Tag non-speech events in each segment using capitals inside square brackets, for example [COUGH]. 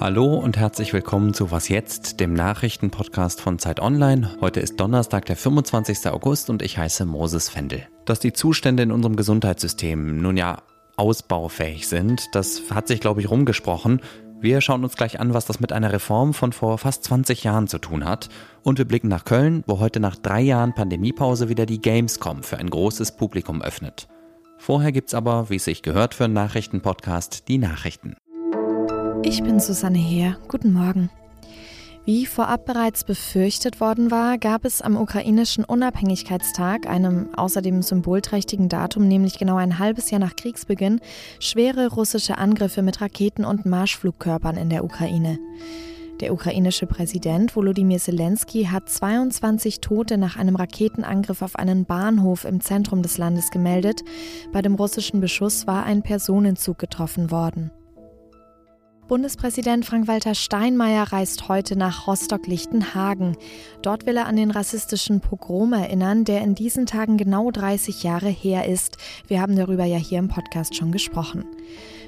Hallo und herzlich willkommen zu Was jetzt, dem Nachrichtenpodcast von Zeit Online. Heute ist Donnerstag, der 25. August und ich heiße Moses Fendel. Dass die Zustände in unserem Gesundheitssystem nun ja ausbaufähig sind, das hat sich, glaube ich, rumgesprochen. Wir schauen uns gleich an, was das mit einer Reform von vor fast 20 Jahren zu tun hat. Und wir blicken nach Köln, wo heute nach drei Jahren Pandemiepause wieder die Gamescom für ein großes Publikum öffnet. Vorher gibt's aber, wie es sich gehört für einen Nachrichtenpodcast, die Nachrichten. Ich bin Susanne Heer. Guten Morgen. Wie vorab bereits befürchtet worden war, gab es am ukrainischen Unabhängigkeitstag, einem außerdem symbolträchtigen Datum, nämlich genau ein halbes Jahr nach Kriegsbeginn, schwere russische Angriffe mit Raketen und Marschflugkörpern in der Ukraine. Der ukrainische Präsident Volodymyr Zelensky hat 22 Tote nach einem Raketenangriff auf einen Bahnhof im Zentrum des Landes gemeldet. Bei dem russischen Beschuss war ein Personenzug getroffen worden. Bundespräsident Frank-Walter Steinmeier reist heute nach Rostock-Lichtenhagen. Dort will er an den rassistischen Pogrom erinnern, der in diesen Tagen genau 30 Jahre her ist. Wir haben darüber ja hier im Podcast schon gesprochen.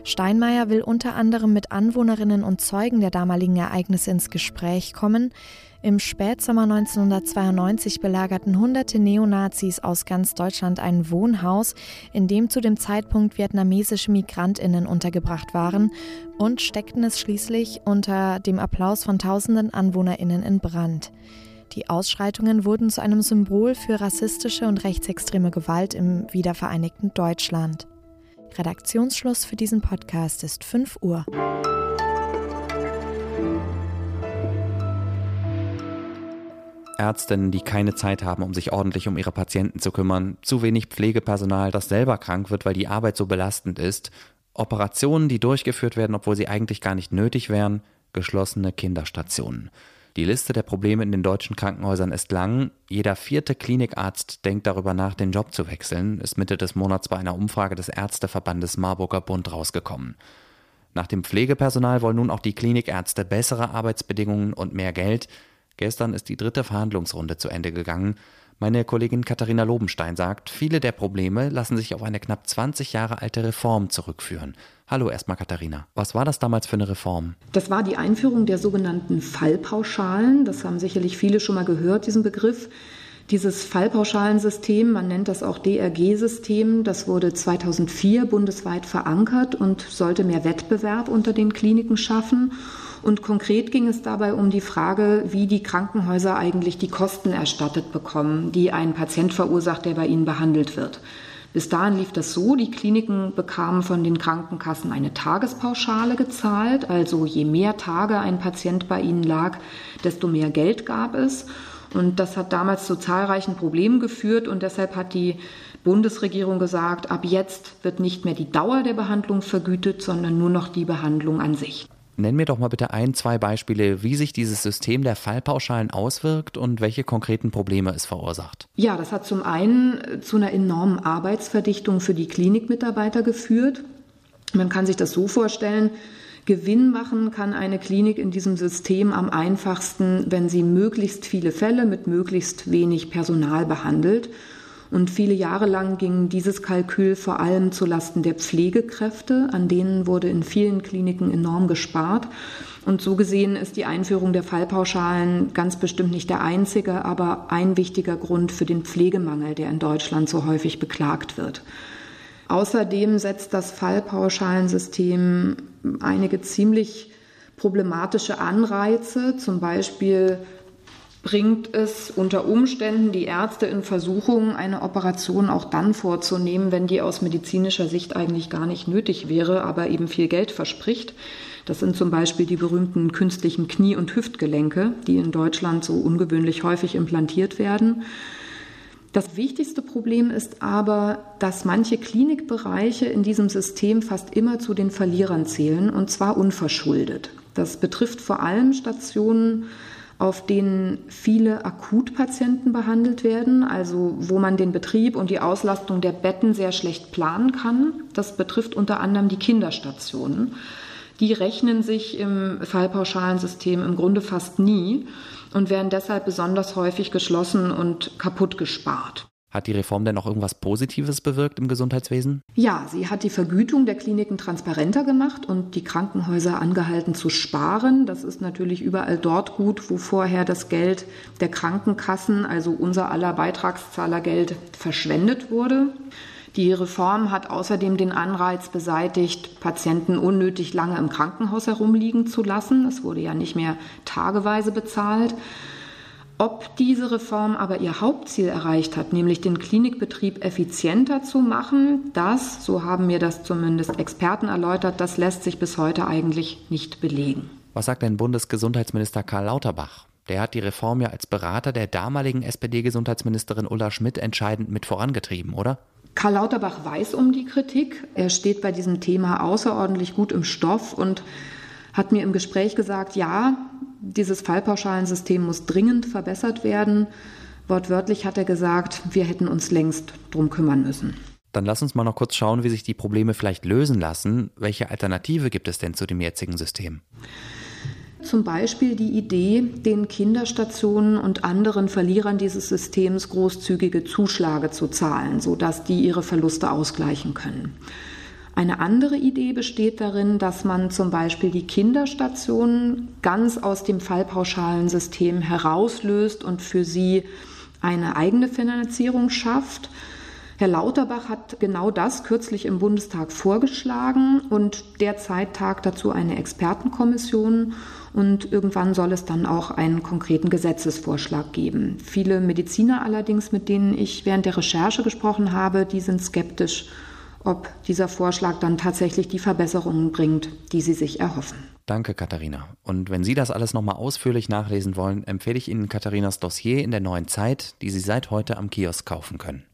Steinmeier will unter anderem mit Anwohnerinnen und Zeugen der damaligen Ereignisse ins Gespräch kommen. Im Spätsommer 1992 belagerten hunderte Neonazis aus ganz Deutschland ein Wohnhaus, in dem zu dem Zeitpunkt vietnamesische Migrantinnen untergebracht waren und steckten es schließlich unter dem Applaus von tausenden Anwohnerinnen in Brand. Die Ausschreitungen wurden zu einem Symbol für rassistische und rechtsextreme Gewalt im wiedervereinigten Deutschland. Redaktionsschluss für diesen Podcast ist 5 Uhr. Ärztinnen, die keine Zeit haben, um sich ordentlich um ihre Patienten zu kümmern, zu wenig Pflegepersonal, das selber krank wird, weil die Arbeit so belastend ist, Operationen, die durchgeführt werden, obwohl sie eigentlich gar nicht nötig wären, geschlossene Kinderstationen. Die Liste der Probleme in den deutschen Krankenhäusern ist lang. Jeder vierte Klinikarzt denkt darüber nach, den Job zu wechseln, ist Mitte des Monats bei einer Umfrage des Ärzteverbandes Marburger Bund rausgekommen. Nach dem Pflegepersonal wollen nun auch die Klinikärzte bessere Arbeitsbedingungen und mehr Geld. Gestern ist die dritte Verhandlungsrunde zu Ende gegangen. Meine Kollegin Katharina Lobenstein sagt, viele der Probleme lassen sich auf eine knapp 20 Jahre alte Reform zurückführen. Hallo erstmal Katharina. Was war das damals für eine Reform? Das war die Einführung der sogenannten Fallpauschalen. Das haben sicherlich viele schon mal gehört, diesen Begriff. Dieses Fallpauschalensystem, man nennt das auch DRG-System, das wurde 2004 bundesweit verankert und sollte mehr Wettbewerb unter den Kliniken schaffen. Und konkret ging es dabei um die Frage, wie die Krankenhäuser eigentlich die Kosten erstattet bekommen, die ein Patient verursacht, der bei ihnen behandelt wird. Bis dahin lief das so, die Kliniken bekamen von den Krankenkassen eine Tagespauschale gezahlt, also je mehr Tage ein Patient bei ihnen lag, desto mehr Geld gab es. Und das hat damals zu zahlreichen Problemen geführt und deshalb hat die Bundesregierung gesagt, ab jetzt wird nicht mehr die Dauer der Behandlung vergütet, sondern nur noch die Behandlung an sich. Nenn mir doch mal bitte ein, zwei Beispiele, wie sich dieses System der Fallpauschalen auswirkt und welche konkreten Probleme es verursacht. Ja, das hat zum einen zu einer enormen Arbeitsverdichtung für die Klinikmitarbeiter geführt. Man kann sich das so vorstellen, Gewinn machen kann eine Klinik in diesem System am einfachsten, wenn sie möglichst viele Fälle mit möglichst wenig Personal behandelt. Und viele Jahre lang ging dieses Kalkül vor allem zulasten der Pflegekräfte, an denen wurde in vielen Kliniken enorm gespart. Und so gesehen ist die Einführung der Fallpauschalen ganz bestimmt nicht der einzige, aber ein wichtiger Grund für den Pflegemangel, der in Deutschland so häufig beklagt wird. Außerdem setzt das Fallpauschalensystem einige ziemlich problematische Anreize. Zum Beispiel bringt es unter Umständen die Ärzte in Versuchung, eine Operation auch dann vorzunehmen, wenn die aus medizinischer Sicht eigentlich gar nicht nötig wäre, aber eben viel Geld verspricht. Das sind zum Beispiel die berühmten künstlichen Knie- und Hüftgelenke, die in Deutschland so ungewöhnlich häufig implantiert werden. Das wichtigste Problem ist aber, dass manche Klinikbereiche in diesem System fast immer zu den Verlierern zählen, und zwar unverschuldet. Das betrifft vor allem Stationen, auf denen viele Akutpatienten behandelt werden, also wo man den Betrieb und die Auslastung der Betten sehr schlecht planen kann. Das betrifft unter anderem die Kinderstationen. Die rechnen sich im Fallpauschalensystem im Grunde fast nie und werden deshalb besonders häufig geschlossen und kaputt gespart. Hat die Reform denn auch irgendwas Positives bewirkt im Gesundheitswesen? Ja, sie hat die Vergütung der Kliniken transparenter gemacht und die Krankenhäuser angehalten zu sparen. Das ist natürlich überall dort gut, wo vorher das Geld der Krankenkassen, also unser aller Beitragszahlergeld, verschwendet wurde. Die Reform hat außerdem den Anreiz beseitigt, Patienten unnötig lange im Krankenhaus herumliegen zu lassen. Es wurde ja nicht mehr tageweise bezahlt. Ob diese Reform aber ihr Hauptziel erreicht hat, nämlich den Klinikbetrieb effizienter zu machen, das, so haben mir das zumindest Experten erläutert, das lässt sich bis heute eigentlich nicht belegen. Was sagt denn Bundesgesundheitsminister Karl Lauterbach? Der hat die Reform ja als Berater der damaligen SPD-Gesundheitsministerin Ulla Schmidt entscheidend mit vorangetrieben, oder? Karl Lauterbach weiß um die Kritik. Er steht bei diesem Thema außerordentlich gut im Stoff und hat mir im Gespräch gesagt, ja, dieses Fallpauschalensystem muss dringend verbessert werden. Wortwörtlich hat er gesagt, wir hätten uns längst drum kümmern müssen. Dann lass uns mal noch kurz schauen, wie sich die Probleme vielleicht lösen lassen. Welche Alternative gibt es denn zu dem jetzigen System? Zum Beispiel die Idee, den Kinderstationen und anderen Verlierern dieses Systems großzügige Zuschläge zu zahlen, sodass die ihre Verluste ausgleichen können. Eine andere Idee besteht darin, dass man zum Beispiel die Kinderstationen ganz aus dem Fallpauschalensystem herauslöst und für sie eine eigene Finanzierung schafft. Herr Lauterbach hat genau das kürzlich im Bundestag vorgeschlagen und derzeit tagt dazu eine Expertenkommission und irgendwann soll es dann auch einen konkreten Gesetzesvorschlag geben. Viele Mediziner allerdings, mit denen ich während der Recherche gesprochen habe, die sind skeptisch ob dieser Vorschlag dann tatsächlich die Verbesserungen bringt, die Sie sich erhoffen. Danke, Katharina. Und wenn Sie das alles nochmal ausführlich nachlesen wollen, empfehle ich Ihnen Katharinas Dossier in der neuen Zeit, die Sie seit heute am Kiosk kaufen können.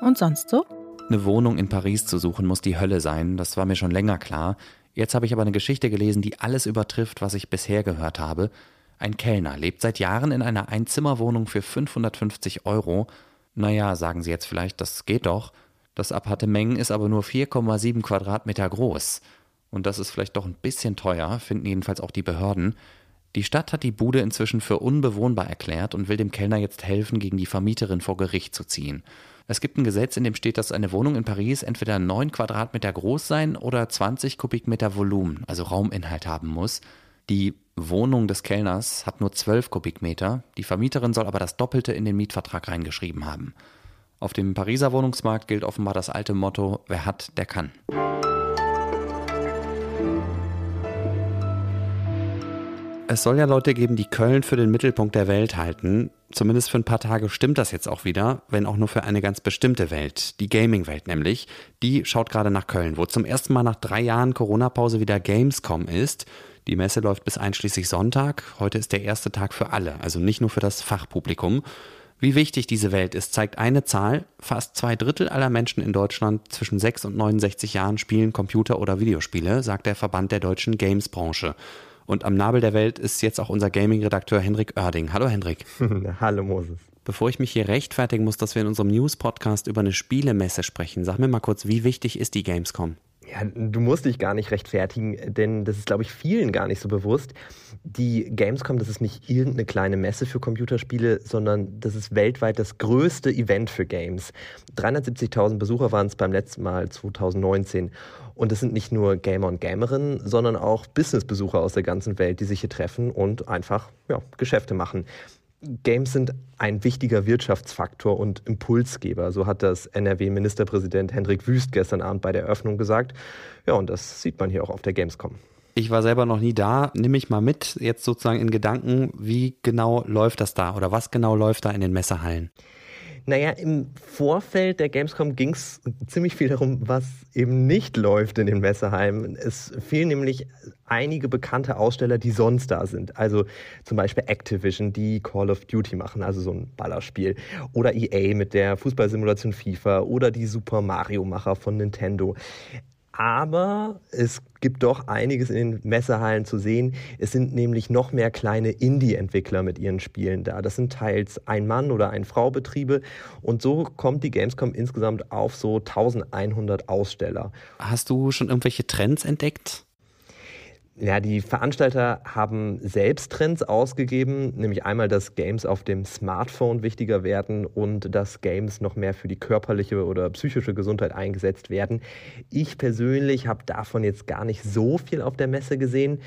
Und sonst so? Eine Wohnung in Paris zu suchen muss die Hölle sein, das war mir schon länger klar. Jetzt habe ich aber eine Geschichte gelesen, die alles übertrifft, was ich bisher gehört habe. Ein Kellner lebt seit Jahren in einer Einzimmerwohnung für 550 Euro. Naja, sagen Sie jetzt vielleicht, das geht doch. Das Appartement ist aber nur 4,7 Quadratmeter groß. Und das ist vielleicht doch ein bisschen teuer, finden jedenfalls auch die Behörden. Die Stadt hat die Bude inzwischen für unbewohnbar erklärt und will dem Kellner jetzt helfen, gegen die Vermieterin vor Gericht zu ziehen. Es gibt ein Gesetz, in dem steht, dass eine Wohnung in Paris entweder 9 Quadratmeter groß sein oder 20 Kubikmeter Volumen, also Rauminhalt haben muss. Die Wohnung des Kellners hat nur 12 Kubikmeter, die Vermieterin soll aber das Doppelte in den Mietvertrag reingeschrieben haben. Auf dem Pariser Wohnungsmarkt gilt offenbar das alte Motto, wer hat, der kann. Es soll ja Leute geben, die Köln für den Mittelpunkt der Welt halten. Zumindest für ein paar Tage stimmt das jetzt auch wieder, wenn auch nur für eine ganz bestimmte Welt, die Gaming-Welt nämlich. Die schaut gerade nach Köln, wo zum ersten Mal nach drei Jahren Corona-Pause wieder Gamescom ist. Die Messe läuft bis einschließlich Sonntag. Heute ist der erste Tag für alle, also nicht nur für das Fachpublikum. Wie wichtig diese Welt ist, zeigt eine Zahl. Fast zwei Drittel aller Menschen in Deutschland zwischen 6 und 69 Jahren spielen Computer- oder Videospiele, sagt der Verband der deutschen Games-Branche. Und am Nabel der Welt ist jetzt auch unser Gaming-Redakteur Henrik Oerding. Hallo Henrik. [LAUGHS] Hallo Moses. Bevor ich mich hier rechtfertigen muss, dass wir in unserem News-Podcast über eine Spielemesse sprechen, sag mir mal kurz, wie wichtig ist die Gamescom? Ja, du musst dich gar nicht rechtfertigen, denn das ist, glaube ich, vielen gar nicht so bewusst. Die Gamescom, das ist nicht irgendeine kleine Messe für Computerspiele, sondern das ist weltweit das größte Event für Games. 370.000 Besucher waren es beim letzten Mal 2019. Und es sind nicht nur Gamer und Gamerinnen, sondern auch Businessbesucher aus der ganzen Welt, die sich hier treffen und einfach ja, Geschäfte machen. Games sind ein wichtiger Wirtschaftsfaktor und Impulsgeber. So hat das NRW-Ministerpräsident Hendrik Wüst gestern Abend bei der Eröffnung gesagt. Ja, und das sieht man hier auch auf der Gamescom. Ich war selber noch nie da. Nimm mich mal mit, jetzt sozusagen in Gedanken, wie genau läuft das da oder was genau läuft da in den Messehallen? Naja, im Vorfeld der Gamescom ging es ziemlich viel darum, was eben nicht läuft in den Messeheimen. Es fehlen nämlich einige bekannte Aussteller, die sonst da sind. Also zum Beispiel Activision, die Call of Duty machen, also so ein Ballerspiel. Oder EA mit der Fußballsimulation FIFA oder die Super Mario-Macher von Nintendo. Aber es gibt doch einiges in den Messehallen zu sehen. Es sind nämlich noch mehr kleine Indie-Entwickler mit ihren Spielen da. Das sind teils Ein-Mann- oder Ein-Frau-Betriebe. Und so kommt die Gamescom insgesamt auf so 1100 Aussteller. Hast du schon irgendwelche Trends entdeckt? Ja, die Veranstalter haben selbst Trends ausgegeben, nämlich einmal, dass Games auf dem Smartphone wichtiger werden und dass Games noch mehr für die körperliche oder psychische Gesundheit eingesetzt werden. Ich persönlich habe davon jetzt gar nicht so viel auf der Messe gesehen.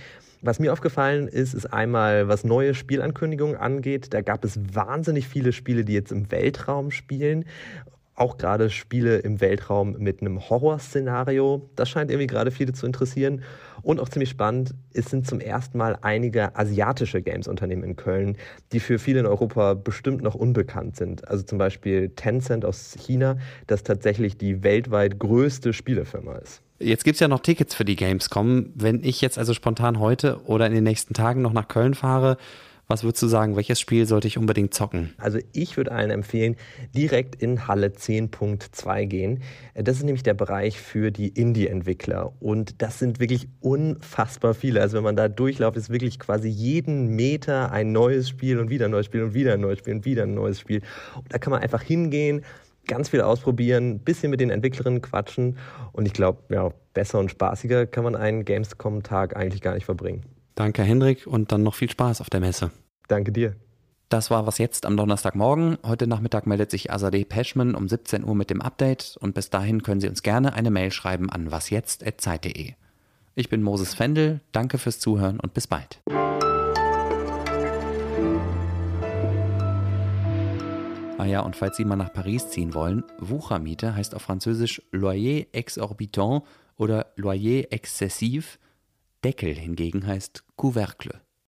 Was mir aufgefallen ist, ist einmal, was neue Spielankündigungen angeht. Da gab es wahnsinnig viele Spiele, die jetzt im Weltraum spielen auch gerade Spiele im Weltraum mit einem Horrorszenario. Das scheint irgendwie gerade viele zu interessieren. Und auch ziemlich spannend, es sind zum ersten Mal einige asiatische Games-Unternehmen in Köln, die für viele in Europa bestimmt noch unbekannt sind. Also zum Beispiel Tencent aus China, das tatsächlich die weltweit größte Spielefirma ist. Jetzt gibt es ja noch Tickets für die Gamescom. Wenn ich jetzt also spontan heute oder in den nächsten Tagen noch nach Köln fahre, was würdest du sagen, welches Spiel sollte ich unbedingt zocken? Also ich würde allen empfehlen, direkt in Halle 10.2 gehen. Das ist nämlich der Bereich für die Indie-Entwickler. Und das sind wirklich unfassbar viele. Also wenn man da durchläuft, ist wirklich quasi jeden Meter ein neues Spiel und wieder ein neues Spiel und wieder ein neues Spiel und wieder ein neues Spiel. Und da kann man einfach hingehen, ganz viel ausprobieren, ein bisschen mit den Entwicklerinnen quatschen. Und ich glaube, ja, besser und spaßiger kann man einen Gamescom-Tag eigentlich gar nicht verbringen. Danke, Hendrik, und dann noch viel Spaß auf der Messe. Danke dir. Das war was jetzt am Donnerstagmorgen. Heute Nachmittag meldet sich Azadeh Peschman um 17 Uhr mit dem Update und bis dahin können Sie uns gerne eine Mail schreiben an wasjetzt.zeit.de. Ich bin Moses Fendel, danke fürs Zuhören und bis bald. Ah ja, und falls Sie mal nach Paris ziehen wollen, Wuchermiete heißt auf Französisch Loyer exorbitant oder Loyer excessif Deckel hingegen heißt Couvercle.